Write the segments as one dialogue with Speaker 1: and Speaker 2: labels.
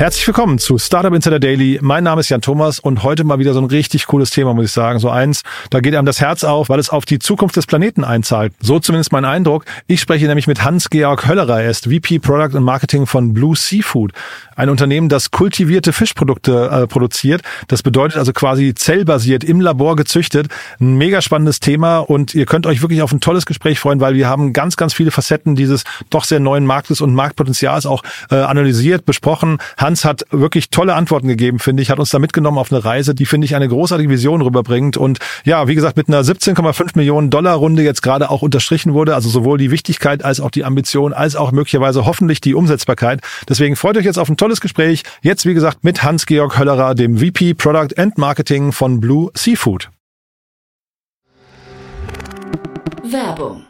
Speaker 1: Herzlich willkommen zu Startup Insider Daily. Mein Name ist Jan Thomas und heute mal wieder so ein richtig cooles Thema, muss ich sagen. So eins, da geht einem das Herz auf, weil es auf die Zukunft des Planeten einzahlt. So zumindest mein Eindruck. Ich spreche nämlich mit Hans-Georg Höllerer. Er ist VP Product and Marketing von Blue Seafood. Ein Unternehmen, das kultivierte Fischprodukte äh, produziert. Das bedeutet also quasi zellbasiert, im Labor gezüchtet. Ein mega spannendes Thema und ihr könnt euch wirklich auf ein tolles Gespräch freuen, weil wir haben ganz, ganz viele Facetten dieses doch sehr neuen Marktes und Marktpotenzials auch äh, analysiert, besprochen. Hans hat wirklich tolle Antworten gegeben, finde ich, hat uns da mitgenommen auf eine Reise, die, finde ich, eine großartige Vision rüberbringt. Und ja, wie gesagt, mit einer 17,5 Millionen Dollar Runde jetzt gerade auch unterstrichen wurde, also sowohl die Wichtigkeit als auch die Ambition, als auch möglicherweise hoffentlich die Umsetzbarkeit. Deswegen freut euch jetzt auf ein tolles Gespräch. Jetzt, wie gesagt, mit Hans-Georg Höllerer, dem VP Product and Marketing von Blue Seafood.
Speaker 2: Werbung.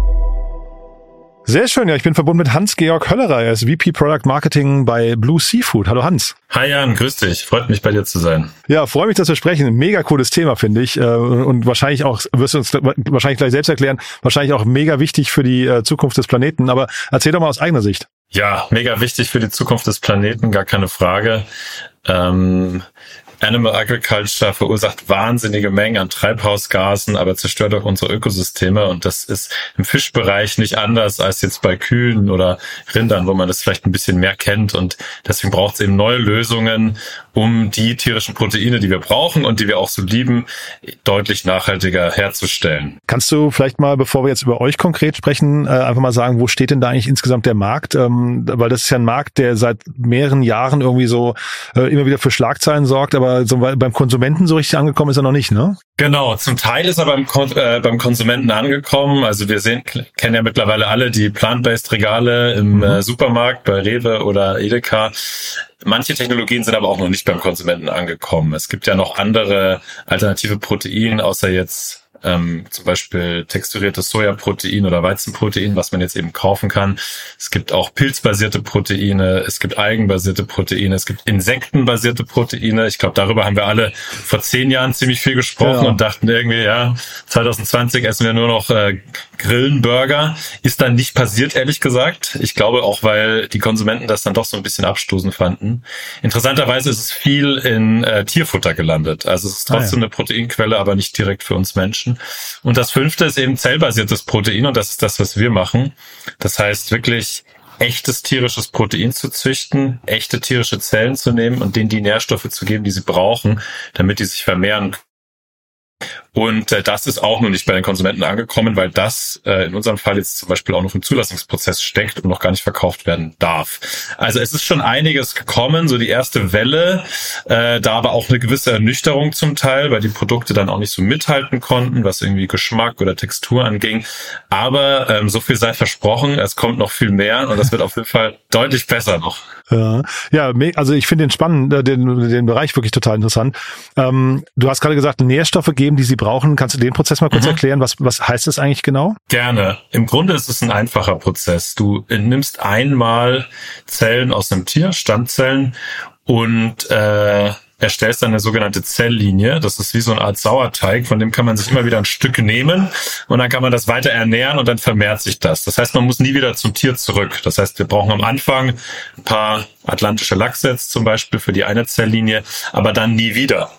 Speaker 1: Sehr schön, ja, ich bin verbunden mit Hans-Georg Höllerer. Er ist VP Product Marketing bei Blue Seafood. Hallo Hans.
Speaker 3: Hi Jan, grüß dich. Freut mich bei dir zu sein.
Speaker 1: Ja, freue mich, dass wir sprechen. Mega cooles Thema, finde ich. Äh, Und wahrscheinlich auch, wirst du uns wahrscheinlich gleich selbst erklären, wahrscheinlich auch mega wichtig für die äh, Zukunft des Planeten. Aber erzähl doch mal aus eigener Sicht.
Speaker 3: Ja, mega wichtig für die Zukunft des Planeten, gar keine Frage. Ähm, Animal Agriculture verursacht wahnsinnige Mengen an Treibhausgasen, aber zerstört auch unsere Ökosysteme. Und das ist im Fischbereich nicht anders als jetzt bei Kühen oder Rindern, wo man das vielleicht ein bisschen mehr kennt. Und deswegen braucht es eben neue Lösungen, um die tierischen Proteine, die wir brauchen und die wir auch so lieben, deutlich nachhaltiger herzustellen.
Speaker 1: Kannst du vielleicht mal, bevor wir jetzt über euch konkret sprechen, äh, einfach mal sagen, wo steht denn da eigentlich insgesamt der Markt? Ähm, weil das ist ja ein Markt, der seit mehreren Jahren irgendwie so äh, immer wieder für Schlagzeilen sorgt, aber so beim Konsumenten so richtig angekommen ist er noch nicht, ne?
Speaker 3: Genau, zum Teil ist er beim, Kon äh, beim Konsumenten angekommen. Also wir sehen, kennen ja mittlerweile alle die Plant-Based Regale im mhm. äh, Supermarkt bei Rewe oder Edeka. Manche Technologien sind aber auch noch nicht beim Konsumenten angekommen. Es gibt ja noch andere alternative Proteine, außer jetzt ähm, zum Beispiel texturiertes Sojaprotein oder Weizenprotein, was man jetzt eben kaufen kann. Es gibt auch pilzbasierte Proteine, es gibt algenbasierte Proteine, es gibt insektenbasierte Proteine. Ich glaube, darüber haben wir alle vor zehn Jahren ziemlich viel gesprochen ja. und dachten irgendwie, ja, 2020 essen wir nur noch äh, Grillenburger. Ist dann nicht passiert, ehrlich gesagt. Ich glaube auch, weil die Konsumenten das dann doch so ein bisschen abstoßend fanden. Interessanterweise ist es viel in äh, Tierfutter gelandet. Also es ist trotzdem ah, ja. eine Proteinquelle, aber nicht direkt für uns Menschen. Menschen. Und das fünfte ist eben zellbasiertes Protein und das ist das, was wir machen. Das heißt wirklich echtes tierisches Protein zu züchten, echte tierische Zellen zu nehmen und denen die Nährstoffe zu geben, die sie brauchen, damit die sich vermehren und äh, das ist auch noch nicht bei den Konsumenten angekommen, weil das äh, in unserem Fall jetzt zum Beispiel auch noch im Zulassungsprozess steckt und noch gar nicht verkauft werden darf. Also es ist schon einiges gekommen, so die erste Welle, äh, da aber auch eine gewisse Ernüchterung zum Teil, weil die Produkte dann auch nicht so mithalten konnten, was irgendwie Geschmack oder Textur anging. Aber ähm, so viel sei versprochen, es kommt noch viel mehr und das wird auf jeden Fall deutlich besser noch.
Speaker 1: Ja, also ich finde den spannend, äh, den, den Bereich wirklich total interessant. Ähm, du hast gerade gesagt, Nährstoffe geben, die sie brauchen. Kannst du den Prozess mal kurz mhm. erklären? Was, was heißt das eigentlich genau?
Speaker 3: Gerne. Im Grunde ist es ein einfacher Prozess. Du nimmst einmal Zellen aus einem Tier, Stammzellen, und äh, erstellst dann eine sogenannte Zelllinie. Das ist wie so eine Art Sauerteig, von dem kann man sich immer wieder ein Stück nehmen und dann kann man das weiter ernähren und dann vermehrt sich das. Das heißt, man muss nie wieder zum Tier zurück. Das heißt, wir brauchen am Anfang ein paar atlantische jetzt zum Beispiel für die eine Zelllinie, aber dann nie wieder.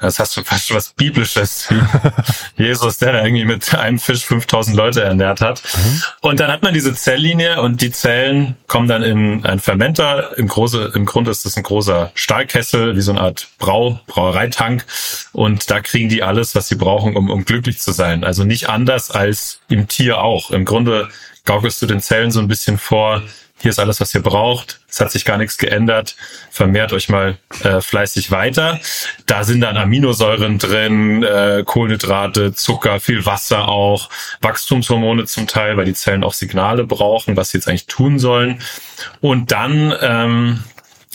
Speaker 3: Das hast du fast schon was Biblisches. Jesus, der da irgendwie mit einem Fisch 5000 Leute ernährt hat. Mhm. Und dann hat man diese Zelllinie und die Zellen kommen dann in einen Fermenter. Im, große, im Grunde ist das ein großer Stahlkessel, wie so eine Art Brau, Brauereitank. Und da kriegen die alles, was sie brauchen, um, um glücklich zu sein. Also nicht anders als im Tier auch. Im Grunde gaukelst du den Zellen so ein bisschen vor, hier ist alles, was ihr braucht. Es hat sich gar nichts geändert. Vermehrt euch mal äh, fleißig weiter. Da sind dann Aminosäuren drin, äh, Kohlenhydrate, Zucker, viel Wasser auch, Wachstumshormone zum Teil, weil die Zellen auch Signale brauchen, was sie jetzt eigentlich tun sollen. Und dann ähm,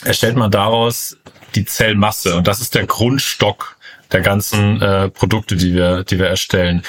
Speaker 3: erstellt man daraus die Zellmasse. Und das ist der Grundstock der ganzen äh, Produkte, die wir, die wir erstellen.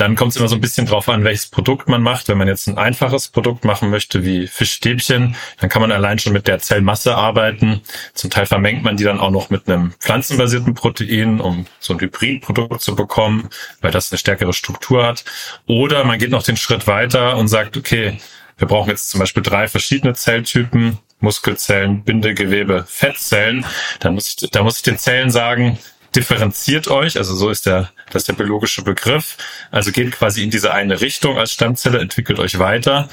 Speaker 3: Dann kommt es immer so ein bisschen drauf an, welches Produkt man macht. Wenn man jetzt ein einfaches Produkt machen möchte, wie Fischstäbchen, dann kann man allein schon mit der Zellmasse arbeiten. Zum Teil vermengt man die dann auch noch mit einem pflanzenbasierten Protein, um so ein Hybridprodukt zu bekommen, weil das eine stärkere Struktur hat. Oder man geht noch den Schritt weiter und sagt, okay, wir brauchen jetzt zum Beispiel drei verschiedene Zelltypen, Muskelzellen, Bindegewebe, Fettzellen. Dann muss ich, da muss ich den Zellen sagen, differenziert euch, also so ist der, das ist der biologische Begriff. Also geht quasi in diese eine Richtung als Stammzelle, entwickelt euch weiter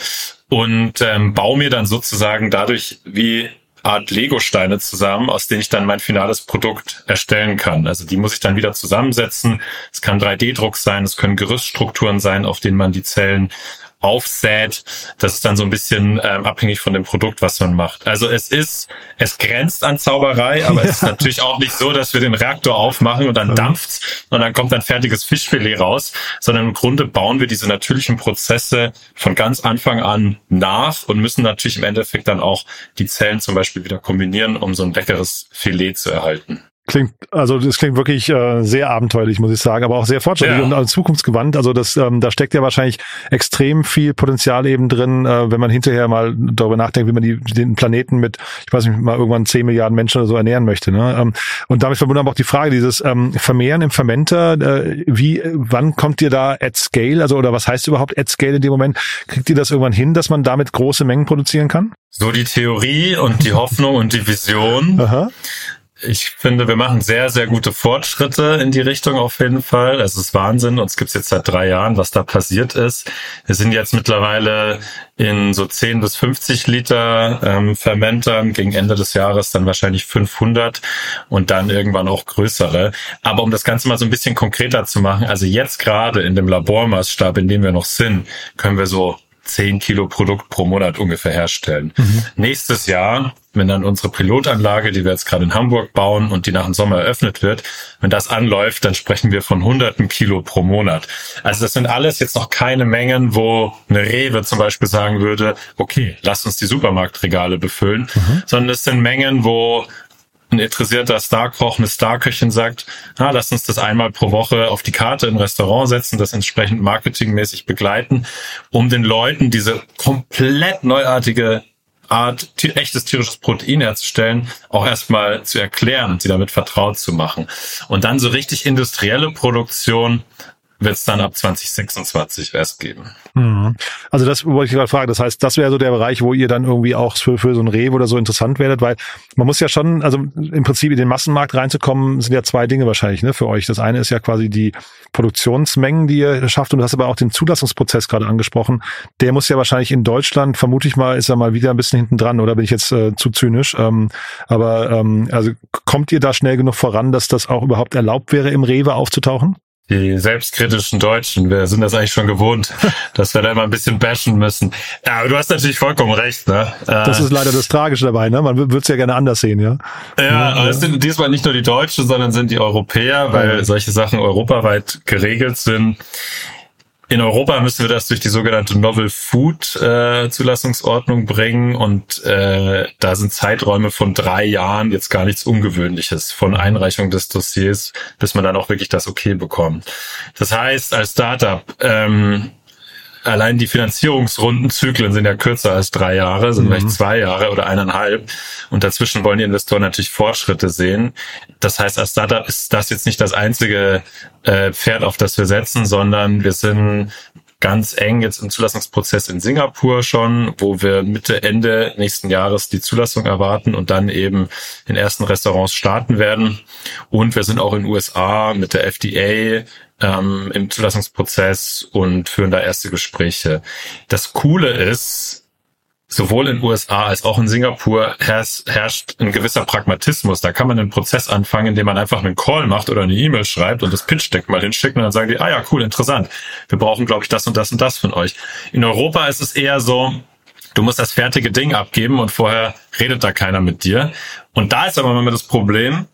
Speaker 3: und ähm, baue mir dann sozusagen dadurch wie Art Lego-Steine zusammen, aus denen ich dann mein finales Produkt erstellen kann. Also die muss ich dann wieder zusammensetzen. Es kann 3D-Druck sein, es können Gerüststrukturen sein, auf denen man die Zellen aufsät. Das ist dann so ein bisschen ähm, abhängig von dem Produkt, was man macht. Also es ist, es grenzt an Zauberei, aber es ist natürlich auch nicht so, dass wir den Reaktor aufmachen und dann dampft's und dann kommt ein fertiges Fischfilet raus, sondern im Grunde bauen wir diese natürlichen Prozesse von ganz Anfang an nach und müssen natürlich im Endeffekt dann auch die Zellen zum Beispiel wieder kombinieren, um so ein leckeres Filet zu erhalten.
Speaker 1: Klingt, also das klingt wirklich äh, sehr abenteuerlich, muss ich sagen, aber auch sehr fortschrittlich ja. und äh, zukunftsgewandt. Also das, ähm, da steckt ja wahrscheinlich extrem viel Potenzial eben drin, äh, wenn man hinterher mal darüber nachdenkt, wie man die, den Planeten mit, ich weiß nicht, mal irgendwann zehn Milliarden Menschen oder so ernähren möchte. Ne? Ähm, und damit verbunden aber auch die Frage, dieses ähm, Vermehren im Fermenter, äh, wie, wann kommt ihr da at scale? Also oder was heißt überhaupt at scale in dem Moment? Kriegt ihr das irgendwann hin, dass man damit große Mengen produzieren kann?
Speaker 3: So die Theorie und die Hoffnung und die Vision. Aha ich finde, wir machen sehr, sehr gute Fortschritte in die Richtung auf jeden Fall. Es ist Wahnsinn. Uns gibt's jetzt seit drei Jahren, was da passiert ist. Wir sind jetzt mittlerweile in so 10 bis 50 Liter ähm, Fermentern, gegen Ende des Jahres dann wahrscheinlich 500 und dann irgendwann auch größere. Aber um das Ganze mal so ein bisschen konkreter zu machen, also jetzt gerade in dem Labormaßstab, in dem wir noch sind, können wir so 10 Kilo Produkt pro Monat ungefähr herstellen. Mhm. Nächstes Jahr, wenn dann unsere Pilotanlage, die wir jetzt gerade in Hamburg bauen und die nach dem Sommer eröffnet wird, wenn das anläuft, dann sprechen wir von hunderten Kilo pro Monat. Also das sind alles jetzt noch keine Mengen, wo eine Rewe zum Beispiel sagen würde, okay, lass uns die Supermarktregale befüllen, mhm. sondern es sind Mengen, wo ein interessierter Starkoch, eine Starköchin sagt, ah, lass uns das einmal pro Woche auf die Karte im Restaurant setzen, das entsprechend marketingmäßig begleiten, um den Leuten diese komplett neuartige Art echtes tierisches Protein herzustellen, auch erstmal zu erklären, sie damit vertraut zu machen. Und dann so richtig industrielle Produktion wird es dann ab 2026 erst geben.
Speaker 1: Mhm. Also das wollte ich gerade fragen. Das heißt, das wäre so der Bereich, wo ihr dann irgendwie auch für, für so ein Rewe oder so interessant werdet, weil man muss ja schon, also im Prinzip in den Massenmarkt reinzukommen, sind ja zwei Dinge wahrscheinlich ne, für euch. Das eine ist ja quasi die Produktionsmengen, die ihr schafft und du hast aber auch den Zulassungsprozess gerade angesprochen. Der muss ja wahrscheinlich in Deutschland, vermute ich mal, ist er mal wieder ein bisschen hinten dran oder bin ich jetzt äh, zu zynisch? Ähm, aber ähm, also kommt ihr da schnell genug voran, dass das auch überhaupt erlaubt wäre, im Rewe aufzutauchen?
Speaker 3: Die selbstkritischen Deutschen, wir sind das eigentlich schon gewohnt, dass wir da immer ein bisschen bashen müssen. Ja, aber du hast natürlich vollkommen recht, ne?
Speaker 1: Das ist leider das Tragische dabei, ne? Man würde es ja gerne anders sehen, ja.
Speaker 3: Ja, ja aber es sind diesmal nicht nur die Deutschen, sondern sind die Europäer, weil solche Sachen europaweit geregelt sind. In Europa müssen wir das durch die sogenannte Novel Food äh, Zulassungsordnung bringen und äh, da sind Zeiträume von drei Jahren jetzt gar nichts Ungewöhnliches von Einreichung des Dossiers, bis man dann auch wirklich das Okay bekommt. Das heißt, als Startup ähm, allein die Finanzierungsrundenzyklen sind ja kürzer als drei Jahre, sind mhm. vielleicht zwei Jahre oder eineinhalb. Und dazwischen wollen die Investoren natürlich Fortschritte sehen. Das heißt, als Startup ist das jetzt nicht das einzige äh, Pferd, auf das wir setzen, sondern wir sind ganz eng jetzt im Zulassungsprozess in Singapur schon, wo wir Mitte, Ende nächsten Jahres die Zulassung erwarten und dann eben in ersten Restaurants starten werden. Und wir sind auch in den USA mit der FDA ähm, im Zulassungsprozess und führen da erste Gespräche. Das Coole ist, sowohl in USA als auch in Singapur herrscht, ein gewisser Pragmatismus. Da kann man einen Prozess anfangen, indem man einfach einen Call macht oder eine E-Mail schreibt und das Pitch-Deck mal hinschickt und dann sagen die, ah ja, cool, interessant. Wir brauchen, glaube ich, das und das und das von euch. In Europa ist es eher so, du musst das fertige Ding abgeben und vorher redet da keiner mit dir. Und da ist aber immer das Problem,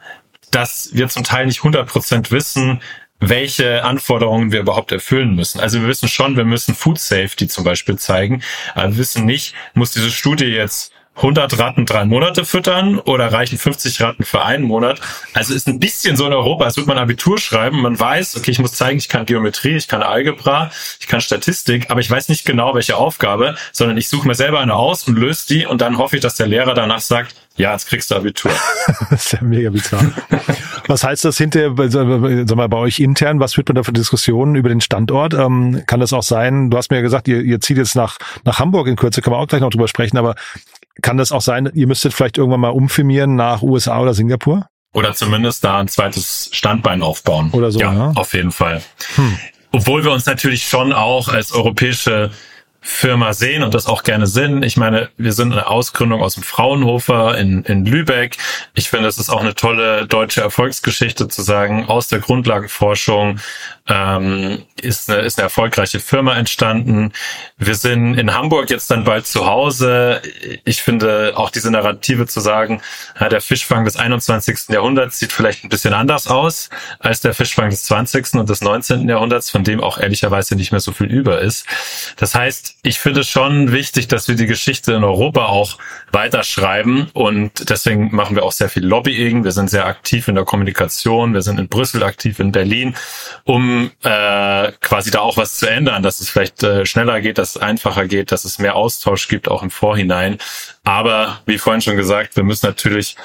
Speaker 3: dass wir zum Teil nicht 100% wissen, welche Anforderungen wir überhaupt erfüllen müssen. Also wir wissen schon, wir müssen Food Safety zum Beispiel zeigen, aber wir wissen nicht, muss diese Studie jetzt 100 Ratten drei Monate füttern oder reichen 50 Ratten für einen Monat? Also ist ein bisschen so in Europa, als würde man Abitur schreiben. Man weiß, okay, ich muss zeigen, ich kann Geometrie, ich kann Algebra, ich kann Statistik, aber ich weiß nicht genau, welche Aufgabe, sondern ich suche mir selber eine aus und löse die und dann hoffe ich, dass der Lehrer danach sagt, ja, jetzt kriegst du Abitur.
Speaker 1: das ist ja mega bizarr. Was heißt das hinterher, sag mal, bei euch intern? Was führt man da für Diskussionen über den Standort? Ähm, kann das auch sein, du hast mir ja gesagt, ihr, ihr zieht jetzt nach, nach Hamburg in Kürze, können wir auch gleich noch drüber sprechen, aber kann das auch sein, ihr müsstet vielleicht irgendwann mal umfirmieren nach USA oder Singapur?
Speaker 3: Oder zumindest da ein zweites Standbein aufbauen.
Speaker 1: Oder so,
Speaker 3: ja. ja. Auf jeden Fall. Hm. Obwohl wir uns natürlich schon auch als europäische Firma sehen und das auch gerne sind. Ich meine, wir sind eine Ausgründung aus dem Fraunhofer in, in Lübeck. Ich finde, es ist auch eine tolle deutsche Erfolgsgeschichte zu sagen, aus der Grundlagenforschung ähm, ist, eine, ist eine erfolgreiche Firma entstanden. Wir sind in Hamburg jetzt dann bald zu Hause. Ich finde auch diese Narrative zu sagen, ja, der Fischfang des 21. Jahrhunderts sieht vielleicht ein bisschen anders aus als der Fischfang des 20. und des 19. Jahrhunderts, von dem auch ehrlicherweise nicht mehr so viel über ist. Das heißt, ich finde schon wichtig, dass wir die Geschichte in Europa auch weiterschreiben und deswegen machen wir auch sehr viel Lobbying. Wir sind sehr aktiv in der Kommunikation. Wir sind in Brüssel aktiv, in Berlin, um äh, quasi da auch was zu ändern, dass es vielleicht äh, schneller geht, dass es einfacher geht, dass es mehr Austausch gibt, auch im Vorhinein. Aber wie vorhin schon gesagt, wir müssen natürlich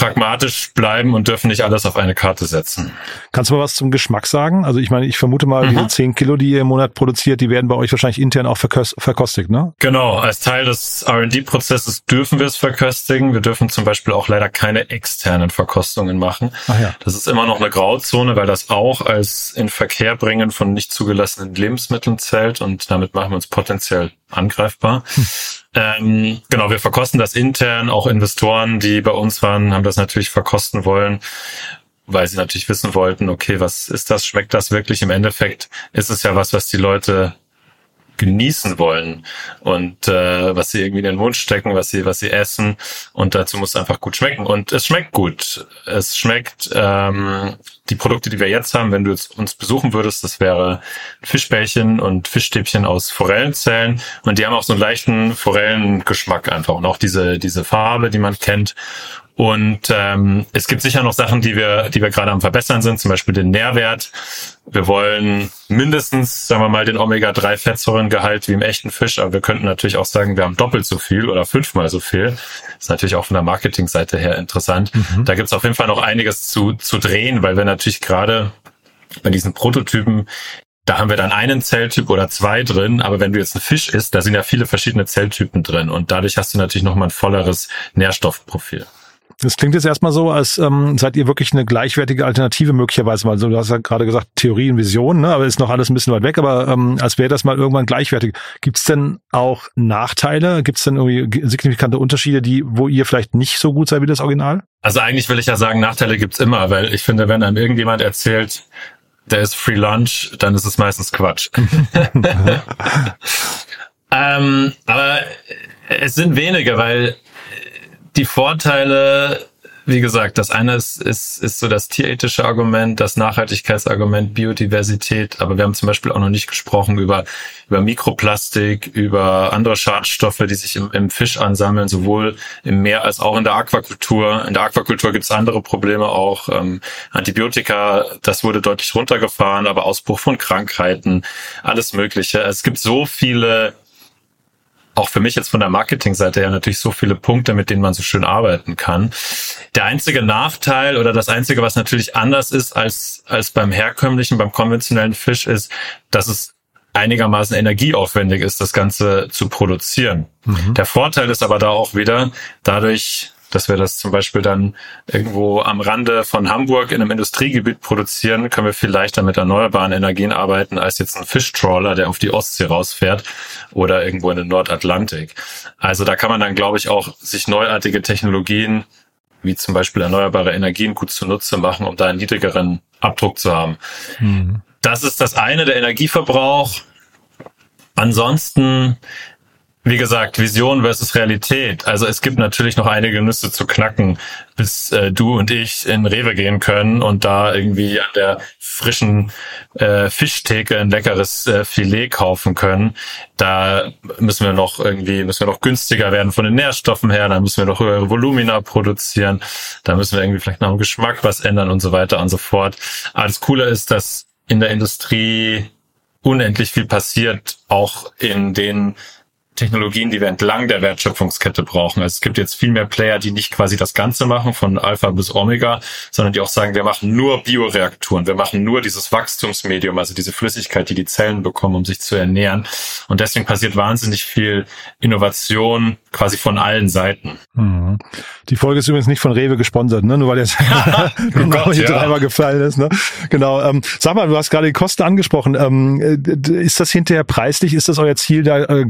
Speaker 3: pragmatisch bleiben und dürfen nicht alles auf eine Karte setzen.
Speaker 1: Kannst du mal was zum Geschmack sagen? Also ich meine, ich vermute mal, mhm. diese 10 Kilo, die ihr im Monat produziert, die werden bei euch wahrscheinlich intern auch verkostigt, ne?
Speaker 3: Genau, als Teil des R&D-Prozesses dürfen wir es verköstigen. Wir dürfen zum Beispiel auch leider keine externen Verkostungen machen. Ach ja. Das ist immer noch eine Grauzone, weil das auch als in Verkehr bringen von nicht zugelassenen Lebensmitteln zählt und damit machen wir uns potenziell angreifbar. Hm. Ähm, genau, wir verkosten das intern. Auch Investoren, die bei uns waren, haben das natürlich verkosten wollen, weil sie natürlich wissen wollten, okay, was ist das? Schmeckt das wirklich? Im Endeffekt ist es ja was, was die Leute genießen wollen und äh, was sie irgendwie in den Mund stecken, was sie was sie essen und dazu muss es einfach gut schmecken und es schmeckt gut. Es schmeckt ähm, die Produkte, die wir jetzt haben, wenn du jetzt uns besuchen würdest, das wäre Fischbällchen und Fischstäbchen aus Forellenzellen und die haben auch so einen leichten Forellengeschmack einfach und auch diese diese Farbe, die man kennt und ähm, es gibt sicher noch Sachen, die wir, die wir gerade am verbessern sind, zum Beispiel den Nährwert. Wir wollen mindestens, sagen wir mal, den Omega-3-Fettsäurengehalt wie im echten Fisch, aber wir könnten natürlich auch sagen, wir haben doppelt so viel oder fünfmal so viel. Das ist natürlich auch von der Marketingseite her interessant. Mhm. Da gibt es auf jeden Fall noch einiges zu, zu drehen, weil wir natürlich gerade bei diesen Prototypen da haben wir dann einen Zelltyp oder zwei drin, aber wenn du jetzt ein Fisch isst, da sind ja viele verschiedene Zelltypen drin und dadurch hast du natürlich nochmal ein volleres Nährstoffprofil.
Speaker 1: Das klingt jetzt erstmal so, als ähm, seid ihr wirklich eine gleichwertige Alternative möglicherweise mal. Also du hast ja gerade gesagt Theorie und Vision, ne? aber ist noch alles ein bisschen weit weg, aber ähm, als wäre das mal irgendwann gleichwertig. Gibt es denn auch Nachteile? Gibt es denn irgendwie signifikante Unterschiede, die, wo ihr vielleicht nicht so gut seid wie das Original?
Speaker 3: Also eigentlich will ich ja sagen, Nachteile gibt's immer, weil ich finde, wenn einem irgendjemand erzählt, der ist Free Lunch, dann ist es meistens Quatsch. ähm, aber es sind wenige, weil die Vorteile wie gesagt, das eine ist, ist, ist so das tierethische Argument, das Nachhaltigkeitsargument, Biodiversität, aber wir haben zum Beispiel auch noch nicht gesprochen über, über Mikroplastik, über andere Schadstoffe, die sich im, im Fisch ansammeln, sowohl im Meer als auch in der Aquakultur. In der Aquakultur gibt es andere Probleme auch. Ähm, Antibiotika, das wurde deutlich runtergefahren, aber Ausbruch von Krankheiten, alles Mögliche. Es gibt so viele auch für mich jetzt von der Marketingseite her natürlich so viele Punkte, mit denen man so schön arbeiten kann. Der einzige Nachteil oder das einzige, was natürlich anders ist als, als beim herkömmlichen, beim konventionellen Fisch ist, dass es einigermaßen energieaufwendig ist, das Ganze zu produzieren. Mhm. Der Vorteil ist aber da auch wieder, dadurch, dass wir das zum Beispiel dann irgendwo am Rande von Hamburg in einem Industriegebiet produzieren, können wir viel leichter mit erneuerbaren Energien arbeiten als jetzt ein Fischtrawler, der auf die Ostsee rausfährt oder irgendwo in den Nordatlantik. Also da kann man dann, glaube ich, auch sich neuartige Technologien wie zum Beispiel erneuerbare Energien gut zunutze machen, um da einen niedrigeren Abdruck zu haben. Mhm. Das ist das eine, der Energieverbrauch. Ansonsten wie gesagt, Vision versus Realität. Also es gibt natürlich noch einige Nüsse zu knacken, bis äh, du und ich in Rewe gehen können und da irgendwie an der frischen äh, Fischtheke ein leckeres äh, Filet kaufen können. Da müssen wir noch irgendwie, müssen wir noch günstiger werden von den Nährstoffen her, da müssen wir noch höhere Volumina produzieren, da müssen wir irgendwie vielleicht noch im Geschmack was ändern und so weiter und so fort. Das Coole ist, dass in der Industrie unendlich viel passiert, auch in den Technologien, die wir entlang der Wertschöpfungskette brauchen. Also es gibt jetzt viel mehr Player, die nicht quasi das Ganze machen, von Alpha bis Omega, sondern die auch sagen, wir machen nur Bioreaktoren, wir machen nur dieses Wachstumsmedium, also diese Flüssigkeit, die die Zellen bekommen, um sich zu ernähren. Und deswegen passiert wahnsinnig viel Innovation quasi von allen Seiten. Mhm.
Speaker 1: Die Folge ist übrigens nicht von Rewe gesponsert, ne? nur weil jetzt oh Gott, hier ja. dreimal gefallen ist. Ne? Genau. Ähm, sag mal, du hast gerade die Kosten angesprochen. Ähm, äh, ist das hinterher preislich? Ist das euer Ziel, da äh,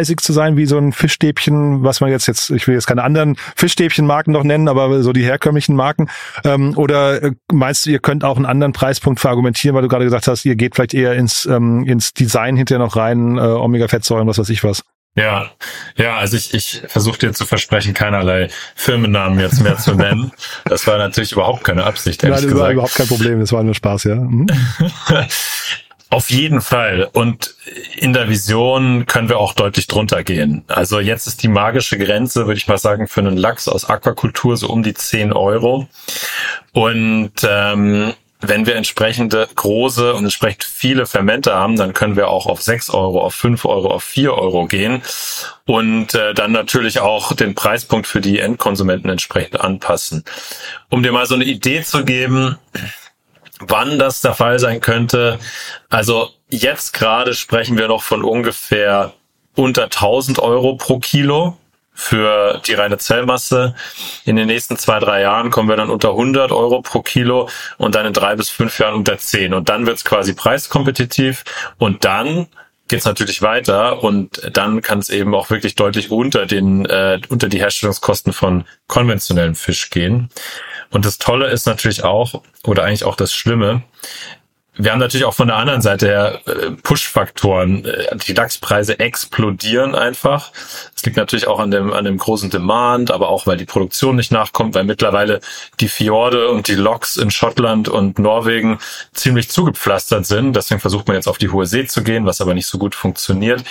Speaker 1: gleichpreisig zu sein wie so ein Fischstäbchen, was man jetzt jetzt, ich will jetzt keine anderen Fischstäbchenmarken noch nennen, aber so die herkömmlichen Marken? Ähm, oder äh, meinst du, ihr könnt auch einen anderen Preispunkt verargumentieren, weil du gerade gesagt hast, ihr geht vielleicht eher ins, ähm, ins Design hinterher noch rein, äh, Omega-Fettsäuren, was weiß ich was?
Speaker 3: Ja, ja, also ich, ich versuche dir zu versprechen, keinerlei Firmennamen jetzt mehr zu nennen. Das war natürlich überhaupt keine Absicht,
Speaker 1: ehrlich Nein, das gesagt. war überhaupt kein Problem, das war nur Spaß, ja. Mhm.
Speaker 3: Auf jeden Fall. Und in der Vision können wir auch deutlich drunter gehen. Also jetzt ist die magische Grenze, würde ich mal sagen, für einen Lachs aus Aquakultur so um die 10 Euro. Und ähm, wenn wir entsprechende große und entsprechend viele Fermente haben, dann können wir auch auf 6 Euro, auf 5 Euro, auf 4 Euro gehen und äh, dann natürlich auch den Preispunkt für die Endkonsumenten entsprechend anpassen. Um dir mal so eine Idee zu geben, wann das der Fall sein könnte. Also jetzt gerade sprechen wir noch von ungefähr unter 1000 Euro pro Kilo für die reine Zellmasse. In den nächsten zwei, drei Jahren kommen wir dann unter 100 Euro pro Kilo und dann in drei bis fünf Jahren unter 10. Und dann wird es quasi preiskompetitiv und dann geht es natürlich weiter und dann kann es eben auch wirklich deutlich unter den äh, unter die Herstellungskosten von konventionellem Fisch gehen. Und das Tolle ist natürlich auch oder eigentlich auch das Schlimme, wir haben natürlich auch von der anderen Seite her äh, Push-Faktoren. Äh, die DAX-Preise explodieren einfach. Es liegt natürlich auch an dem, an dem großen Demand, aber auch, weil die Produktion nicht nachkommt, weil mittlerweile die Fjorde und die Loks in Schottland und Norwegen ziemlich zugepflastert sind. Deswegen versucht man jetzt auf die hohe See zu gehen, was aber nicht so gut funktioniert.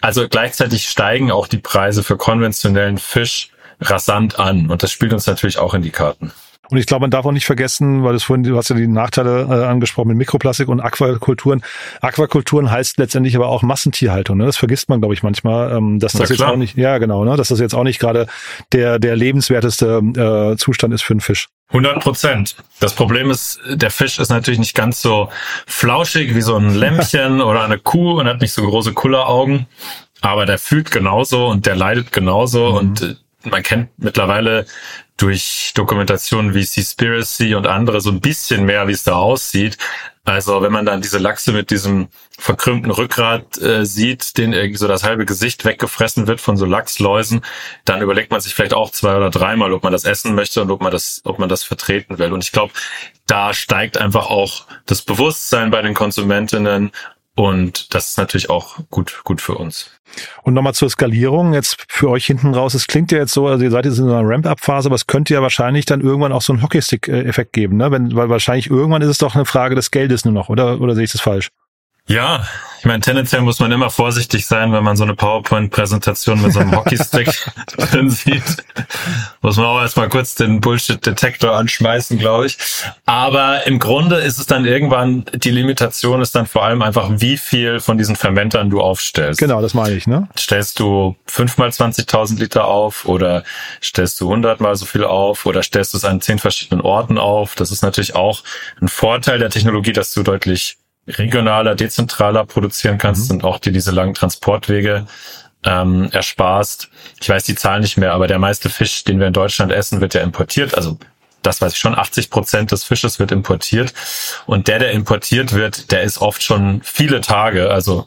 Speaker 3: Also gleichzeitig steigen auch die Preise für konventionellen Fisch rasant an. Und das spielt uns natürlich auch in die Karten.
Speaker 1: Und ich glaube, man darf auch nicht vergessen, weil du vorhin, du hast ja die Nachteile äh, angesprochen mit Mikroplastik und Aquakulturen. Aquakulturen heißt letztendlich aber auch Massentierhaltung. Ne? Das vergisst man, glaube ich, manchmal, ähm, dass das jetzt auch nicht, ja genau, ne? dass das jetzt auch nicht gerade der der lebenswerteste äh, Zustand ist für einen Fisch.
Speaker 3: 100 Prozent. Das Problem ist, der Fisch ist natürlich nicht ganz so flauschig wie so ein Lämpchen oder eine Kuh und hat nicht so große Kulleraugen. Aber der fühlt genauso und der leidet genauso mhm. und äh, man kennt mittlerweile durch Dokumentationen wie Seaspiracy und andere so ein bisschen mehr, wie es da aussieht. Also wenn man dann diese Lachse mit diesem verkrümmten Rückgrat äh, sieht, den irgendwie so das halbe Gesicht weggefressen wird von so Lachsläusen, dann überlegt man sich vielleicht auch zwei oder dreimal, ob man das essen möchte und ob man das, ob man das vertreten will. Und ich glaube, da steigt einfach auch das Bewusstsein bei den Konsumentinnen Und das ist natürlich auch gut, gut für uns.
Speaker 1: Und nochmal zur Skalierung, jetzt für euch hinten raus, es klingt ja jetzt so, also ihr seid jetzt in einer Ramp-Up-Phase, aber es könnte ja wahrscheinlich dann irgendwann auch so einen Hockeystick-Effekt geben, ne? Wenn, weil wahrscheinlich irgendwann ist es doch eine Frage des Geldes nur noch, oder, oder sehe ich das falsch?
Speaker 3: Ja, ich meine, tendenziell muss man immer vorsichtig sein, wenn man so eine PowerPoint-Präsentation mit so einem Hockeystick drin sieht. Muss man auch erstmal kurz den Bullshit-Detektor anschmeißen, glaube ich. Aber im Grunde ist es dann irgendwann, die Limitation ist dann vor allem einfach, wie viel von diesen Fermentern du aufstellst.
Speaker 1: Genau, das meine ich, ne?
Speaker 3: Stellst du fünfmal 20.000 Liter auf oder stellst du hundertmal so viel auf oder stellst du es an zehn verschiedenen Orten auf? Das ist natürlich auch ein Vorteil der Technologie, dass du deutlich regionaler, dezentraler produzieren kannst mhm. und auch dir diese langen Transportwege ähm, ersparst. Ich weiß die Zahlen nicht mehr, aber der meiste Fisch, den wir in Deutschland essen, wird ja importiert. Also das weiß ich schon, 80 Prozent des Fisches wird importiert. Und der, der importiert wird, der ist oft schon viele Tage, also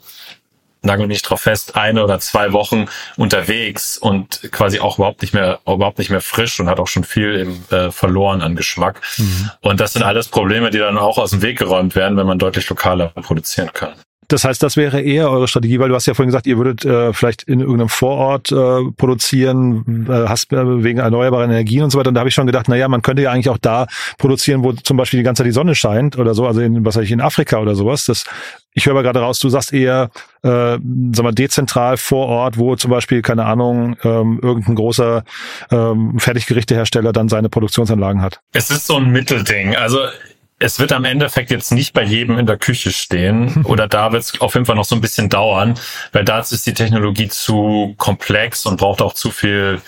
Speaker 3: nagel mich drauf fest, eine oder zwei Wochen unterwegs und quasi auch überhaupt nicht mehr, überhaupt nicht mehr frisch und hat auch schon viel im, äh, verloren an Geschmack. Mhm. Und das sind alles Probleme, die dann auch aus dem Weg geräumt werden, wenn man deutlich lokaler produzieren kann.
Speaker 1: Das heißt, das wäre eher eure Strategie, weil du hast ja vorhin gesagt, ihr würdet äh, vielleicht in irgendeinem Vorort äh, produzieren, äh, hast äh, wegen erneuerbaren Energien und so weiter. Und da habe ich schon gedacht, na ja, man könnte ja eigentlich auch da produzieren, wo zum Beispiel die ganze Zeit die Sonne scheint oder so, also in, was weiß ich, in Afrika oder sowas. Das, ich höre aber gerade raus, du sagst eher, äh, sag mal, dezentral vor Ort, wo zum Beispiel, keine Ahnung, ähm, irgendein großer ähm, Fertiggerichtehersteller dann seine Produktionsanlagen hat.
Speaker 3: Es ist so ein Mittelding. Also es wird am Endeffekt jetzt nicht bei jedem in der Küche stehen oder da wird es auf jeden Fall noch so ein bisschen dauern, weil dazu ist die Technologie zu komplex und braucht auch zu viel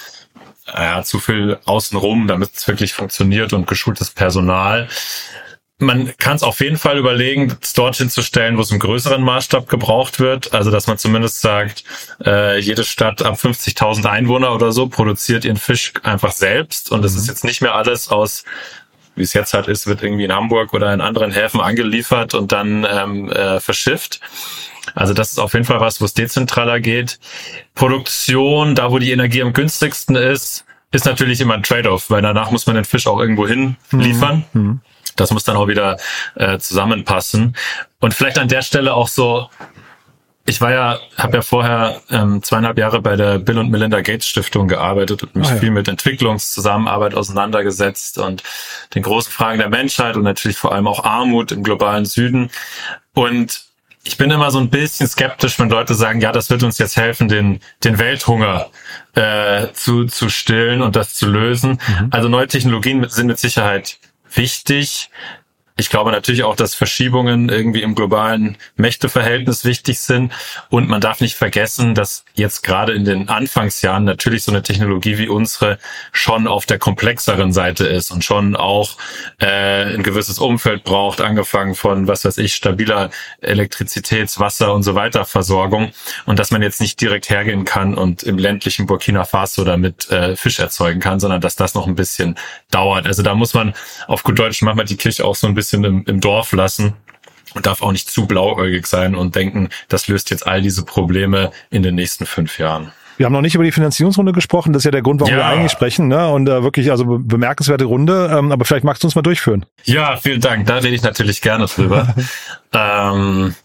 Speaker 3: ja, zu viel außenrum, damit es wirklich funktioniert und geschultes Personal. Man kann es auf jeden Fall überlegen, es dorthin zu stellen, wo es im größeren Maßstab gebraucht wird. Also, dass man zumindest sagt, äh, jede Stadt ab 50.000 Einwohner oder so produziert ihren Fisch einfach selbst. Und es mhm. ist jetzt nicht mehr alles aus wie es jetzt halt ist, wird irgendwie in Hamburg oder in anderen Häfen angeliefert und dann ähm, äh, verschifft. Also das ist auf jeden Fall was, wo es dezentraler geht. Produktion, da wo die Energie am günstigsten ist, ist natürlich immer ein Trade-off, weil danach muss man den Fisch auch irgendwo hin liefern. Mhm. mhm. Das muss dann auch wieder äh, zusammenpassen. Und vielleicht an der Stelle auch so, ich war ja, habe ja vorher ähm, zweieinhalb Jahre bei der Bill und Melinda Gates Stiftung gearbeitet und mich ah, ja. viel mit Entwicklungszusammenarbeit auseinandergesetzt und den großen Fragen der Menschheit und natürlich vor allem auch Armut im globalen Süden. Und ich bin immer so ein bisschen skeptisch, wenn Leute sagen, ja, das wird uns jetzt helfen, den, den Welthunger äh, zu, zu stillen und das zu lösen. Mhm. Also neue Technologien sind mit Sicherheit wichtig. Ich glaube natürlich auch, dass Verschiebungen irgendwie im globalen Mächteverhältnis wichtig sind. Und man darf nicht vergessen, dass jetzt gerade in den Anfangsjahren natürlich so eine Technologie wie unsere schon auf der komplexeren Seite ist und schon auch äh, ein gewisses Umfeld braucht, angefangen von, was weiß ich, stabiler Elektrizitäts-, Wasser und so weiter Versorgung. Und dass man jetzt nicht direkt hergehen kann und im ländlichen Burkina Faso damit äh, Fisch erzeugen kann, sondern dass das noch ein bisschen dauert. Also da muss man auf gut Deutsch manchmal die Kirche auch so ein bisschen bisschen im, im Dorf lassen und darf auch nicht zu blauäugig sein und denken, das löst jetzt all diese Probleme in den nächsten fünf Jahren.
Speaker 1: Wir haben noch nicht über die Finanzierungsrunde gesprochen. Das ist ja der Grund, warum ja. wir eigentlich sprechen. Ne? Und äh, wirklich, also bemerkenswerte Runde. Ähm, aber vielleicht magst du uns mal durchführen.
Speaker 3: Ja, vielen Dank. Da rede ich natürlich gerne drüber. ähm,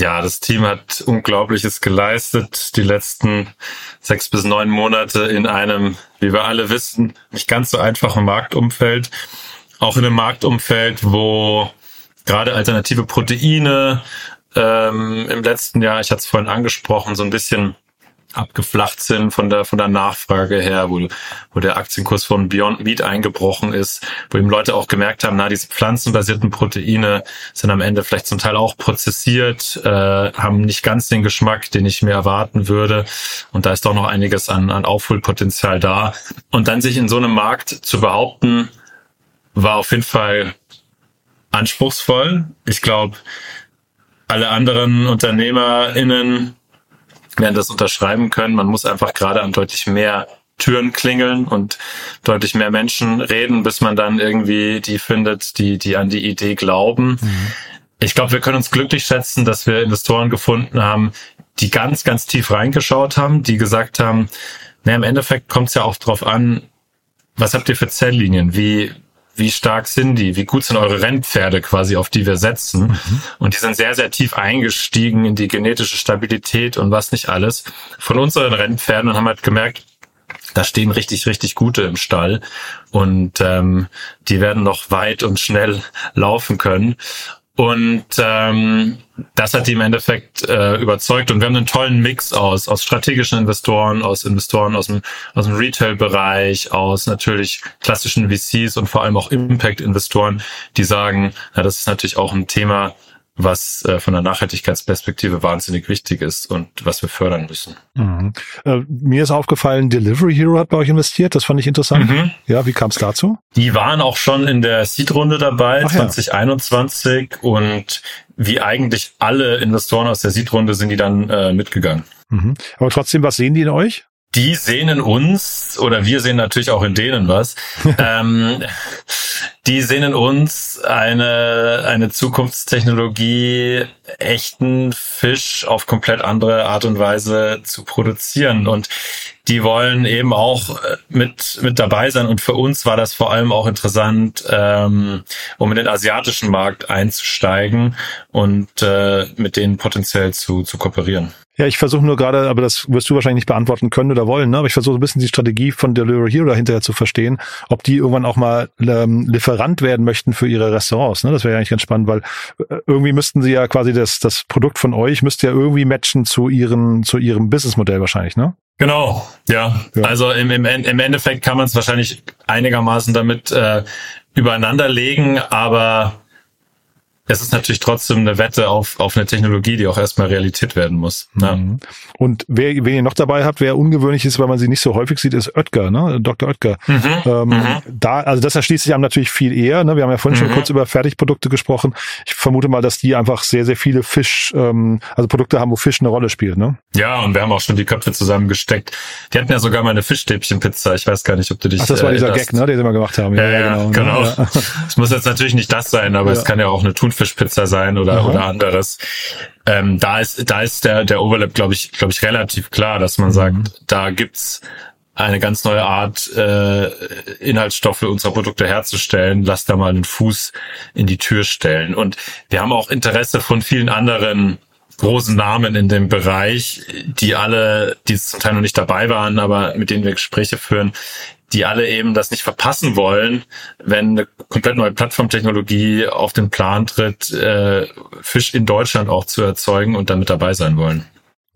Speaker 3: ja, das Team hat Unglaubliches geleistet. Die letzten sechs bis neun Monate in einem, wie wir alle wissen, nicht ganz so einfachen Marktumfeld auch in einem Marktumfeld, wo gerade alternative Proteine ähm, im letzten Jahr, ich hatte es vorhin angesprochen, so ein bisschen abgeflacht sind von der von der Nachfrage her, wo, wo der Aktienkurs von Beyond Meat eingebrochen ist, wo eben Leute auch gemerkt haben, na diese pflanzenbasierten Proteine sind am Ende vielleicht zum Teil auch prozessiert, äh, haben nicht ganz den Geschmack, den ich mir erwarten würde, und da ist doch noch einiges an, an Aufholpotenzial da. Und dann sich in so einem Markt zu behaupten, war auf jeden Fall anspruchsvoll. Ich glaube, alle anderen UnternehmerInnen werden das unterschreiben können. Man muss einfach gerade an deutlich mehr Türen klingeln und deutlich mehr Menschen reden, bis man dann irgendwie die findet, die, die an die Idee glauben. Mhm. Ich glaube, wir können uns glücklich schätzen, dass wir Investoren gefunden haben, die ganz, ganz tief reingeschaut haben, die gesagt haben, na, im Endeffekt kommt es ja auch drauf an, was habt ihr für Zelllinien? Wie, wie stark sind die, wie gut sind eure Rennpferde quasi, auf die wir setzen. Mhm. Und die sind sehr, sehr tief eingestiegen in die genetische Stabilität und was nicht alles von unseren Rennpferden und haben halt gemerkt, da stehen richtig, richtig gute im Stall und ähm, die werden noch weit und schnell laufen können. Und ähm, das hat die im Endeffekt äh, überzeugt. Und wir haben einen tollen Mix aus, aus strategischen Investoren, aus Investoren aus dem, aus dem Retail-Bereich, aus natürlich klassischen VCs und vor allem auch Impact-Investoren, die sagen, na, das ist natürlich auch ein Thema, was äh, von der Nachhaltigkeitsperspektive wahnsinnig wichtig ist und was wir fördern müssen.
Speaker 1: Mhm. Äh, mir ist aufgefallen, Delivery Hero hat bei euch investiert. Das fand ich interessant. Mhm. Ja, wie kam es dazu?
Speaker 3: Die waren auch schon in der Seed-Runde dabei, Ach, 2021 ja. und wie eigentlich alle Investoren aus der Seed-Runde sind die dann äh, mitgegangen.
Speaker 1: Mhm. Aber trotzdem, was sehen die in euch?
Speaker 3: Die sehen in uns, oder wir sehen natürlich auch in denen was, ähm, die sehen in uns eine, eine Zukunftstechnologie, echten Fisch auf komplett andere Art und Weise zu produzieren. Und die wollen eben auch äh, mit, mit dabei sein. Und für uns war das vor allem auch interessant, ähm, um in den asiatischen Markt einzusteigen und äh, mit denen potenziell zu, zu kooperieren.
Speaker 1: Ja, ich versuche nur gerade, aber das wirst du wahrscheinlich nicht beantworten können oder wollen, ne? aber ich versuche ein bisschen die Strategie von Delivery Hero dahinterher zu verstehen, ob die irgendwann auch mal ähm, Lieferant werden möchten für ihre Restaurants. Ne? Das wäre ja eigentlich ganz spannend, weil äh, irgendwie müssten sie ja quasi das, das Produkt von euch müsste ja irgendwie matchen zu ihren, zu ihrem Businessmodell wahrscheinlich, ne?
Speaker 3: Genau, ja. ja. Also im, im, im Endeffekt kann man es wahrscheinlich einigermaßen damit äh, übereinander legen, aber es ist natürlich trotzdem eine Wette auf, auf eine Technologie, die auch erstmal Realität werden muss.
Speaker 1: Mhm. Und wer, wen ihr noch dabei habt, wer ungewöhnlich ist, weil man sie nicht so häufig sieht, ist Oetker, ne? Dr. Oetker. Mhm. Ähm, mhm. Da, also das erschließt sich einem natürlich viel eher. Ne? Wir haben ja vorhin schon mhm. kurz über Fertigprodukte gesprochen. Ich vermute mal, dass die einfach sehr, sehr viele Fisch, ähm, also Produkte haben, wo Fisch eine Rolle spielt, ne?
Speaker 3: Ja, und wir haben auch schon die Köpfe zusammengesteckt. Die hatten ja sogar mal eine Fischstäbchenpizza. Ich weiß gar nicht, ob du dich.
Speaker 1: Ach, das war dieser Gag, ne, den sie mal gemacht haben.
Speaker 3: Ja, ja, ja genau. genau. Ne? Ja. Es muss jetzt natürlich nicht das sein, aber es kann ja auch eine Thun Thunfischpizza sein oder, Aha. oder anderes. Ähm, da ist, da ist der, der Overlap, glaube ich, glaube ich, relativ klar, dass man mhm. sagt, da gibt's eine ganz neue Art, äh, Inhaltsstoffe unserer Produkte herzustellen. Lass da mal einen Fuß in die Tür stellen. Und wir haben auch Interesse von vielen anderen großen Namen in dem Bereich, die alle, die zum Teil noch nicht dabei waren, aber mit denen wir Gespräche führen, die alle eben das nicht verpassen wollen, wenn eine komplett neue Plattformtechnologie auf den Plan tritt, äh, Fisch in Deutschland auch zu erzeugen und damit dabei sein wollen.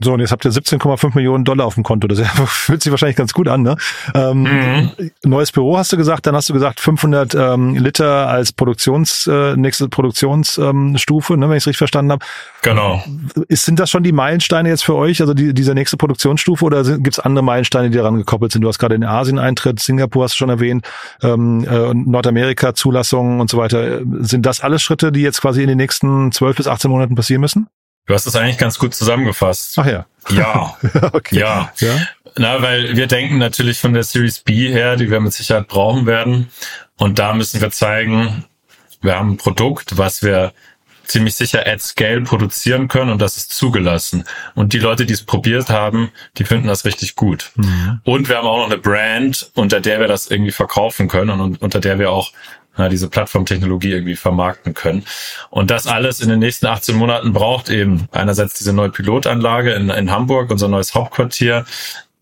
Speaker 1: So, und jetzt habt ihr 17,5 Millionen Dollar auf dem Konto. Das fühlt sich wahrscheinlich ganz gut an, ne? Ähm, mhm. Neues Büro hast du gesagt, dann hast du gesagt 500 ähm, Liter als Produktions, äh, nächste Produktionsstufe, ähm, ne, wenn ich es richtig verstanden habe.
Speaker 3: Genau.
Speaker 1: Ist, sind das schon die Meilensteine jetzt für euch, also die, diese nächste Produktionsstufe, oder gibt es andere Meilensteine, die daran gekoppelt sind? Du hast gerade in Asien Eintritt, Singapur hast du schon erwähnt, ähm, äh, Nordamerika Zulassungen und so weiter. Sind das alles Schritte, die jetzt quasi in den nächsten 12 bis 18 Monaten passieren müssen?
Speaker 3: Du hast es eigentlich ganz gut zusammengefasst.
Speaker 1: Ach ja.
Speaker 3: Ja. okay. Ja. ja. Na, weil wir denken natürlich von der Series B her, die wir mit Sicherheit brauchen werden. Und da müssen wir zeigen, wir haben ein Produkt, was wir ziemlich sicher at scale produzieren können und das ist zugelassen. Und die Leute, die es probiert haben, die finden das richtig gut. Mhm. Und wir haben auch noch eine Brand, unter der wir das irgendwie verkaufen können und unter der wir auch ja, diese Plattformtechnologie irgendwie vermarkten können. Und das alles in den nächsten 18 Monaten braucht eben einerseits diese neue Pilotanlage in, in Hamburg, unser neues Hauptquartier,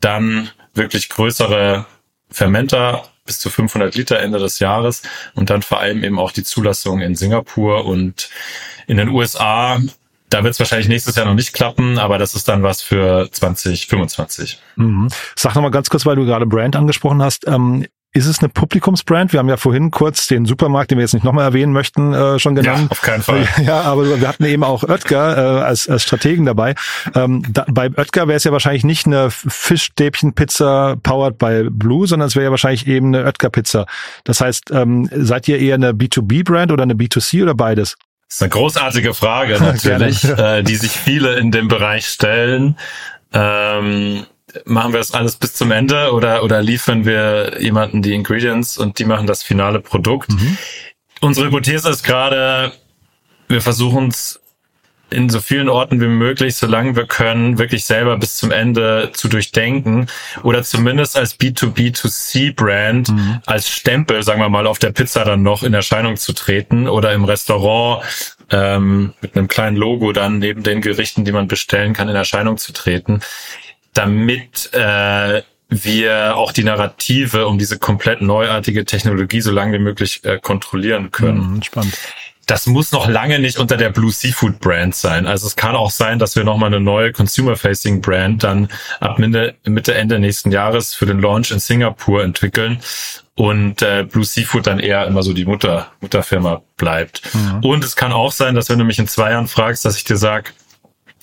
Speaker 3: dann wirklich größere Fermenter bis zu 500 Liter Ende des Jahres und dann vor allem eben auch die Zulassung in Singapur und in den USA. Da wird es wahrscheinlich nächstes Jahr noch nicht klappen, aber das ist dann was für 2025.
Speaker 1: Mhm. Sag nochmal ganz kurz, weil du gerade Brand angesprochen hast. Ähm, ist es eine Publikumsbrand? Wir haben ja vorhin kurz den Supermarkt, den wir jetzt nicht nochmal erwähnen möchten, äh, schon genannt. Ja,
Speaker 3: auf keinen Fall.
Speaker 1: Ja, aber wir hatten eben auch Oetker äh, als, als Strategen dabei. Ähm, da, bei Oetker wäre es ja wahrscheinlich nicht eine Fischstäbchenpizza powered by Blue, sondern es wäre ja wahrscheinlich eben eine Oetker-Pizza. Das heißt, ähm, seid ihr eher eine B2B-Brand oder eine B2C oder beides?
Speaker 3: Das ist eine großartige Frage natürlich, äh, die sich viele in dem Bereich stellen. Ähm, machen wir das alles bis zum Ende oder, oder liefern wir jemanden die Ingredients und die machen das finale Produkt? Mhm. Unsere Hypothese ist gerade, wir versuchen es in so vielen Orten wie möglich, solange wir können, wirklich selber bis zum Ende zu durchdenken oder zumindest als B2B2C-Brand, mhm. als Stempel, sagen wir mal, auf der Pizza dann noch in Erscheinung zu treten oder im Restaurant ähm, mit einem kleinen Logo dann neben den Gerichten, die man bestellen kann, in Erscheinung zu treten, damit äh, wir auch die Narrative um diese komplett neuartige Technologie so lange wie möglich äh, kontrollieren können.
Speaker 1: Mhm, spannend
Speaker 3: das muss noch lange nicht unter der Blue Seafood Brand sein. Also es kann auch sein, dass wir nochmal eine neue Consumer-Facing Brand dann ab Mitte, Mitte, Ende nächsten Jahres für den Launch in Singapur entwickeln und äh, Blue Seafood dann eher immer so die Mutter, Mutterfirma bleibt. Mhm. Und es kann auch sein, dass wenn du mich in zwei Jahren fragst, dass ich dir sag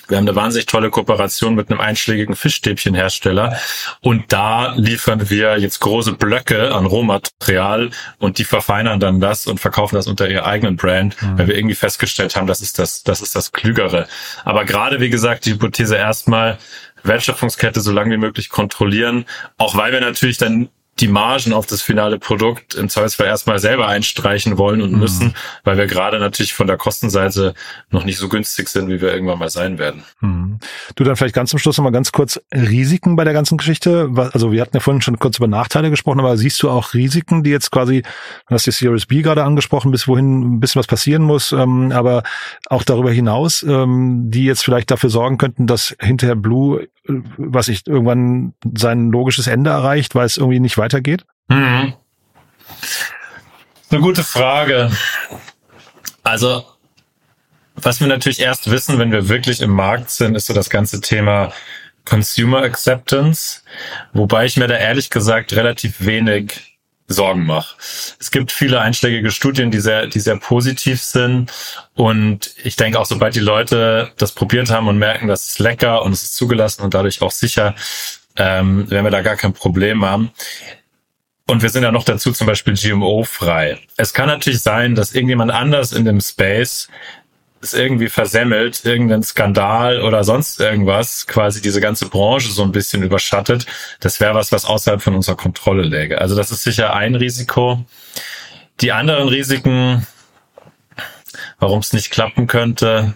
Speaker 3: wir haben eine wahnsinnig tolle Kooperation mit einem einschlägigen Fischstäbchenhersteller und da liefern wir jetzt große Blöcke an Rohmaterial und die verfeinern dann das und verkaufen das unter ihrer eigenen Brand, mhm. weil wir irgendwie festgestellt haben, das ist das, das ist das Klügere. Aber gerade, wie gesagt, die Hypothese erstmal, Wertschöpfungskette so lange wie möglich kontrollieren, auch weil wir natürlich dann die Margen auf das finale Produkt im Zweifelsfall erstmal selber einstreichen wollen und mhm. müssen, weil wir gerade natürlich von der Kostenseite noch nicht so günstig sind, wie wir irgendwann mal sein werden.
Speaker 1: Mhm. Du dann vielleicht ganz zum Schluss nochmal ganz kurz Risiken bei der ganzen Geschichte. Also wir hatten ja vorhin schon kurz über Nachteile gesprochen, aber siehst du auch Risiken, die jetzt quasi, du hast die Series B gerade angesprochen, bis wohin ein bisschen was passieren muss, ähm, aber auch darüber hinaus, ähm, die jetzt vielleicht dafür sorgen könnten, dass hinterher Blue, was ich irgendwann sein logisches Ende erreicht, weil es irgendwie nicht weitergeht? Mhm.
Speaker 3: Eine gute Frage. Also, was wir natürlich erst wissen, wenn wir wirklich im Markt sind, ist so das ganze Thema Consumer Acceptance, wobei ich mir da ehrlich gesagt relativ wenig Sorgen mache. Es gibt viele einschlägige Studien, die sehr, die sehr positiv sind. Und ich denke auch, sobald die Leute das probiert haben und merken, das ist lecker und es ist zugelassen und dadurch auch sicher, ähm, werden wir da gar kein Problem haben. Und wir sind ja noch dazu zum Beispiel GMO-frei. Es kann natürlich sein, dass irgendjemand anders in dem Space es irgendwie versemmelt, irgendein Skandal oder sonst irgendwas, quasi diese ganze Branche so ein bisschen überschattet. Das wäre was, was außerhalb von unserer Kontrolle läge. Also das ist sicher ein Risiko. Die anderen Risiken, warum es nicht klappen könnte,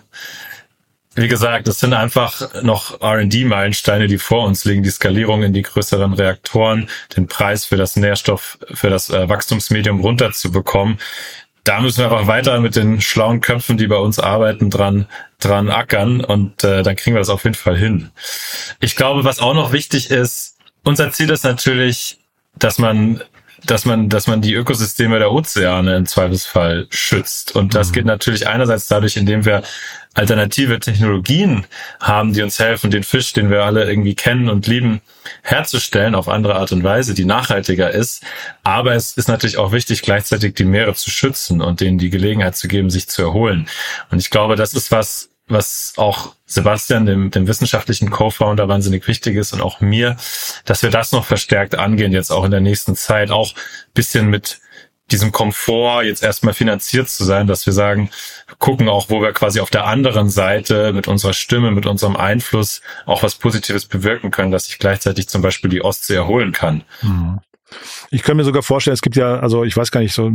Speaker 3: wie gesagt, es sind einfach noch R&D-Meilensteine, die vor uns liegen. Die Skalierung in die größeren Reaktoren, den Preis für das Nährstoff, für das äh, Wachstumsmedium runterzubekommen. Da müssen wir einfach weiter mit den schlauen Köpfen, die bei uns arbeiten, dran, dran ackern und äh, dann kriegen wir das auf jeden Fall hin. Ich glaube, was auch noch wichtig ist, unser Ziel ist natürlich, dass man dass man, dass man die Ökosysteme der Ozeane im Zweifelsfall schützt. Und das mhm. geht natürlich einerseits dadurch, indem wir alternative Technologien haben, die uns helfen, den Fisch, den wir alle irgendwie kennen und lieben, herzustellen auf andere Art und Weise, die nachhaltiger ist. Aber es ist natürlich auch wichtig, gleichzeitig die Meere zu schützen und denen die Gelegenheit zu geben, sich zu erholen. Und ich glaube, das ist was, was auch Sebastian, dem, dem wissenschaftlichen Co-Founder, wahnsinnig wichtig ist und auch mir, dass wir das noch verstärkt angehen, jetzt auch in der nächsten Zeit, auch bisschen mit diesem Komfort jetzt erstmal finanziert zu sein, dass wir sagen, gucken auch, wo wir quasi auf der anderen Seite mit unserer Stimme, mit unserem Einfluss auch was Positives bewirken können, dass sich gleichzeitig zum Beispiel die Ostsee erholen kann. Mhm.
Speaker 1: Ich kann mir sogar vorstellen, es gibt ja, also ich weiß gar nicht, so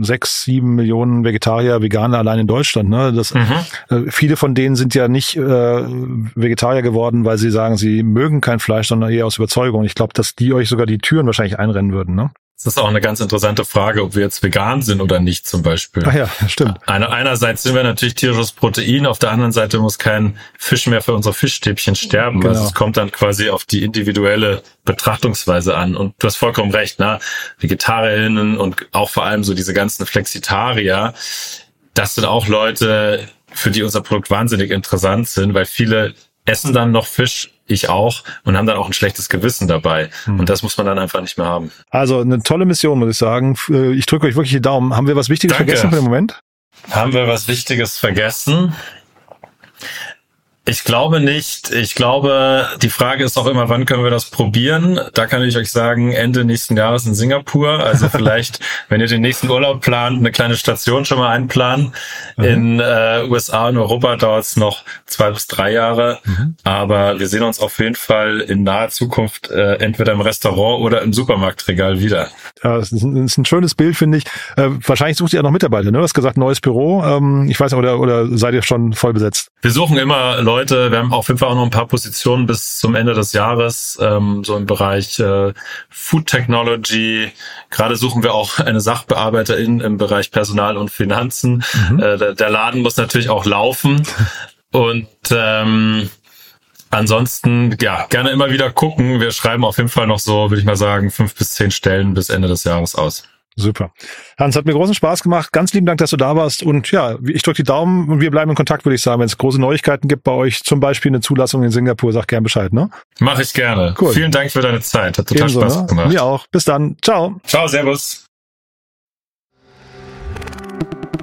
Speaker 1: sechs, sieben Millionen Vegetarier, Veganer allein in Deutschland. Ne? Das, mhm. äh, viele von denen sind ja nicht äh, Vegetarier geworden, weil sie sagen, sie mögen kein Fleisch, sondern eher aus Überzeugung. Ich glaube, dass die euch sogar die Türen wahrscheinlich einrennen würden. Ne?
Speaker 3: Das ist auch eine ganz interessante Frage, ob wir jetzt vegan sind oder nicht zum Beispiel.
Speaker 1: Ach ja, stimmt.
Speaker 3: Einer, einerseits sind wir natürlich tierisches Protein, auf der anderen Seite muss kein Fisch mehr für unsere Fischstäbchen sterben. Genau. Also es kommt dann quasi auf die individuelle Betrachtungsweise an. Und du hast vollkommen recht, ne? Vegetarierinnen und auch vor allem so diese ganzen Flexitarier, das sind auch Leute, für die unser Produkt wahnsinnig interessant sind, weil viele essen dann noch Fisch ich auch und haben dann auch ein schlechtes Gewissen dabei. Hm. Und das muss man dann einfach nicht mehr haben.
Speaker 1: Also eine tolle Mission, muss ich sagen. Äh, ich drücke euch wirklich die Daumen. Haben wir was Wichtiges Danke. vergessen für den Moment?
Speaker 3: Haben wir was Wichtiges vergessen? Ich glaube nicht. Ich glaube, die Frage ist auch immer, wann können wir das probieren? Da kann ich euch sagen, Ende nächsten Jahres in Singapur. Also vielleicht, wenn ihr den nächsten Urlaub plant, eine kleine Station schon mal einplanen. Mhm. In äh, USA und Europa dauert es noch zwei bis drei Jahre. Mhm. Aber wir sehen uns auf jeden Fall in naher Zukunft äh, entweder im Restaurant oder im Supermarktregal wieder.
Speaker 1: Ja, das ist ein, das ist ein schönes Bild, finde ich. Äh, wahrscheinlich sucht ihr ja noch Mitarbeiter, ne? Du hast gesagt, neues Büro. Ähm, ich weiß, oder, oder seid ihr schon voll besetzt?
Speaker 3: Wir suchen immer Leute, Leute. Wir haben auf jeden Fall auch noch ein paar Positionen bis zum Ende des Jahres, ähm, so im Bereich äh, Food Technology. Gerade suchen wir auch eine Sachbearbeiterin im Bereich Personal und Finanzen. Mhm. Äh, der, der, Laden muss natürlich auch laufen. und ähm, Ansonsten, ja, gerne immer wieder gucken. Wir schreiben auf jeden Fall noch so, würde ich mal sagen, fünf bis zehn Stellen bis Ende des Jahres aus.
Speaker 1: Super. Hans, hat mir großen Spaß gemacht. Ganz lieben Dank, dass du da warst. Und ja, ich drücke die Daumen und wir bleiben in Kontakt, würde ich sagen. Wenn es große Neuigkeiten gibt bei euch, zum Beispiel eine Zulassung in Singapur, sag gern Bescheid, ne?
Speaker 3: Mache ich gerne. Cool. Vielen Dank für deine Zeit. Hat total Ebenso, Spaß ne? gemacht.
Speaker 1: Mir auch. Bis dann. Ciao.
Speaker 3: Ciao, Servus.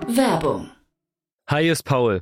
Speaker 4: Werbung. Hi, ist Paul.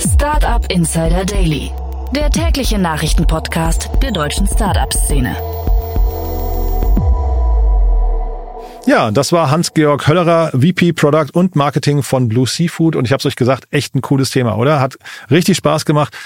Speaker 2: Startup Insider Daily, der tägliche Nachrichtenpodcast der deutschen Startup-Szene.
Speaker 1: Ja, das war Hans-Georg Höllerer, VP Product und Marketing von Blue Seafood. Und ich habe es euch gesagt, echt ein cooles Thema, oder? Hat richtig Spaß gemacht.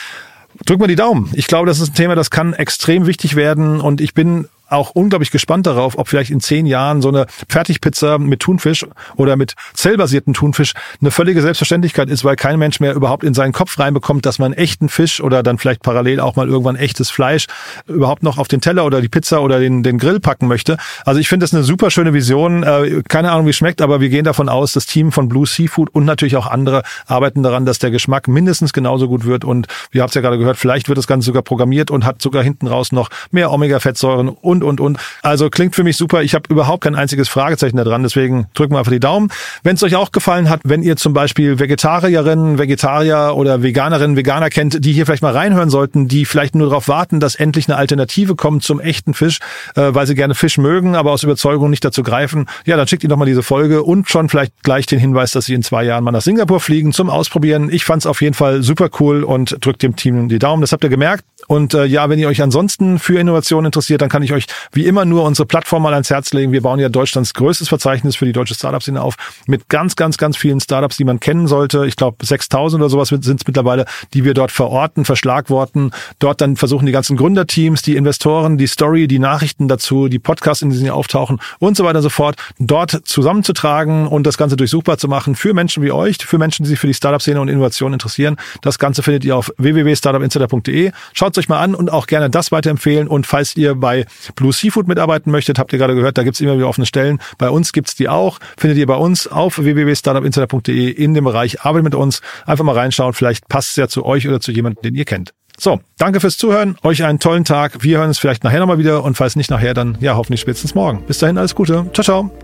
Speaker 1: Drück mal die Daumen. Ich glaube, das ist ein Thema, das kann extrem wichtig werden. Und ich bin auch unglaublich gespannt darauf, ob vielleicht in zehn Jahren so eine Fertigpizza mit Thunfisch oder mit zellbasierten Thunfisch eine völlige Selbstverständlichkeit ist, weil kein Mensch mehr überhaupt in seinen Kopf reinbekommt, dass man echten Fisch oder dann vielleicht parallel auch mal irgendwann echtes Fleisch überhaupt noch auf den Teller oder die Pizza oder den, den Grill packen möchte. Also ich finde das eine super schöne Vision. Äh, keine Ahnung, wie es schmeckt, aber wir gehen davon aus, das Team von Blue Seafood und natürlich auch andere arbeiten daran, dass der Geschmack mindestens genauso gut wird. Und ihr habt es ja gerade gehört, vielleicht wird das Ganze sogar programmiert und hat sogar hinten raus noch mehr Omega-Fettsäuren und und, und. Also klingt für mich super. Ich habe überhaupt kein einziges Fragezeichen da dran. Deswegen drücken wir einfach die Daumen. Wenn es euch auch gefallen hat, wenn ihr zum Beispiel Vegetarierinnen, Vegetarier oder Veganerinnen, Veganer kennt, die hier vielleicht mal reinhören sollten, die vielleicht nur darauf warten, dass endlich eine Alternative kommt zum echten Fisch, äh, weil sie gerne Fisch mögen, aber aus Überzeugung nicht dazu greifen, ja, dann schickt ihr doch mal diese Folge und schon vielleicht gleich den Hinweis, dass sie in zwei Jahren mal nach Singapur fliegen zum Ausprobieren. Ich fand es auf jeden Fall super cool und drückt dem Team die Daumen. Das habt ihr gemerkt. Und äh, ja, wenn ihr euch ansonsten für Innovation interessiert, dann kann ich euch wie immer nur unsere Plattform mal ans Herz legen. Wir bauen ja Deutschlands größtes Verzeichnis für die deutsche Startup-Szene auf mit ganz, ganz, ganz vielen Startups, die man kennen sollte. Ich glaube, 6000 oder sowas sind es mittlerweile, die wir dort verorten, verschlagworten. Dort dann versuchen die ganzen Gründerteams, die Investoren, die Story, die Nachrichten dazu, die Podcasts, in denen sie auftauchen und so weiter und so fort, dort zusammenzutragen und das Ganze durchsuchbar zu machen für Menschen wie euch, für Menschen, die sich für die Startup-Szene und Innovation interessieren. Das Ganze findet ihr auf www.startupinsider.de. Schaut euch mal an und auch gerne das weiterempfehlen. Und falls ihr bei Blue Seafood mitarbeiten möchtet, habt ihr gerade gehört, da gibt's immer wieder offene Stellen. Bei uns gibt's die auch. Findet ihr bei uns auf www.startupinsider.de in dem Bereich Arbeit mit uns. Einfach mal reinschauen. Vielleicht passt es ja zu euch oder zu jemandem, den ihr kennt. So, danke fürs Zuhören. Euch einen tollen Tag. Wir hören uns vielleicht nachher nochmal wieder und falls nicht nachher, dann ja hoffentlich spätestens morgen. Bis dahin alles Gute. Ciao, ciao.